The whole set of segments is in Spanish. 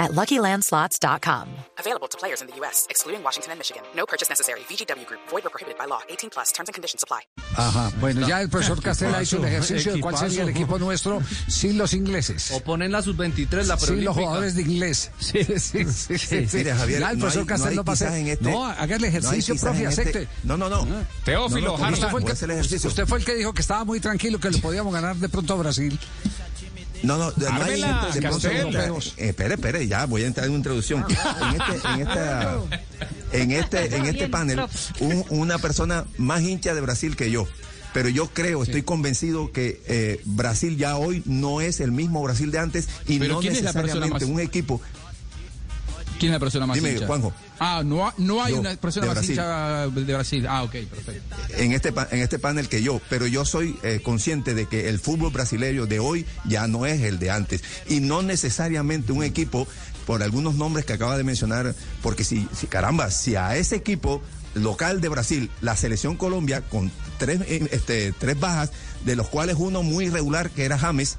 at LuckyLandSlots.com. Available to players in the U.S., excluding Washington and Michigan. No purchase necessary. VGW Group. Void or prohibited by law. 18 plus. Terms and conditions apply. Ajá, bueno, ya el profesor Castel ha hecho el ejercicio de cuál sería el equipo nuestro sin los ingleses. O ponen la sub-23, la Sin los jugadores de inglés. Sí, sí, sí. sí, sí. Mire, Javier, ya el no profesor no hay no pasa. en este- no, haga el no ejercicio, quizás profe, en este- acepte. No, no, no. Teófilo, No, no. Usted fue, el que, ejercicio. usted fue el que dijo que estaba muy tranquilo, que le podíamos ganar de pronto a Brasil. No, no, no hay de pronto-. Eh, espere, espere, ya voy a entrar en una introducción. En este, en esta, en este, en este panel, un- una persona más hincha de Brasil que yo. Pero yo creo, estoy convencido que eh, Brasil ya hoy no es el mismo Brasil de antes y no ¿quién es la persona necesariamente más- un equipo. ¿Quién es la persona más Dime, hincha? Juanjo. Ah, no, no hay Yo, una persona más Brasil. hincha de Brasil. Ah, ok, perfecto. en este en este panel que yo, pero yo soy eh, consciente de que el fútbol brasileño de hoy ya no es el de antes y no necesariamente un equipo por algunos nombres que acaba de mencionar, porque si, si caramba, si a ese equipo local de Brasil, la selección Colombia con tres eh, este, tres bajas, de los cuales uno muy irregular que era James,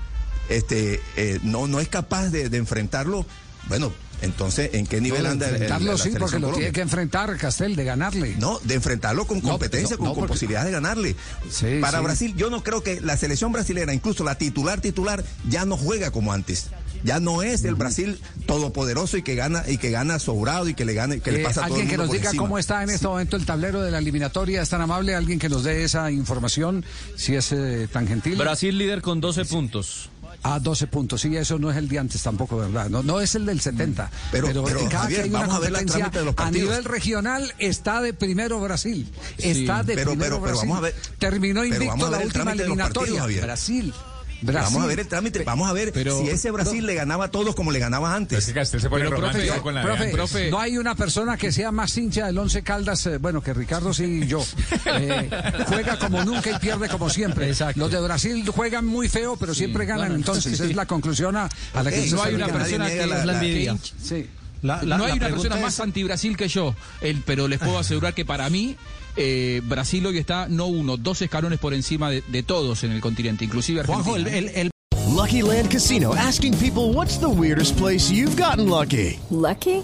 este eh, no no es capaz de, de enfrentarlo, bueno, entonces ¿en qué nivel anda el- enfrentarlo sí, porque lo Colombia? tiene que enfrentar Castel, de ganarle. No, de enfrentarlo con No, competencia, no, con, no, con porque- posibilidades de ganarle. Sí, Para sí. Brasil, yo no creo que la selección brasilera, incluso la titular titular, ya no juega como antes. Ya no es el Brasil todopoderoso y que gana y que gana sobrado y que le gana que le Eh, pasa a todo el alguien que nos por diga encima. cómo está en este momento el tablero de la eliminatoria, es tan amable, alguien que nos dé esa información, si es eh, tan gentil. Brasil líder con 12 puntos. A 12 puntos, sí, eso no es el de antes tampoco, ¿verdad? No, no es el del 70. Pero- pero, cada Javier, que hay una vamos a ver la competencia trámite de los a nivel regional está de primero Brasil. Está de pero- primero pero- pero Brasil. vamos a ver- Terminó pero invicto a la última partidos, eliminatoria. Brasil. Brasil. Vamos a ver el trámite, vamos a ver Pero- si ese Brasil le ganaba a todos como le ganaba antes. Pero, profe, Profe, profe, profe, no hay una persona que sea más hincha del Once Caldas, eh, bueno, que Ricardo sí y yo. Eh, juega como nunca y pierde como siempre. Exacto. Los de Brasil juegan muy feo, pero siempre ganan. bueno, entonces, sí. es la conclusión a, a la que Ey, usted no se hay una persona que la- es la la- no hay una persona más anti-Brasil que yo, el, pero les puedo asegurar que para mí eh, Brasil hoy está no uno, dos escalones por encima de, de todos en el continente, inclusive Argentina. Lucky Land Casino asking people what's the weirdest place you've gotten lucky? Lucky?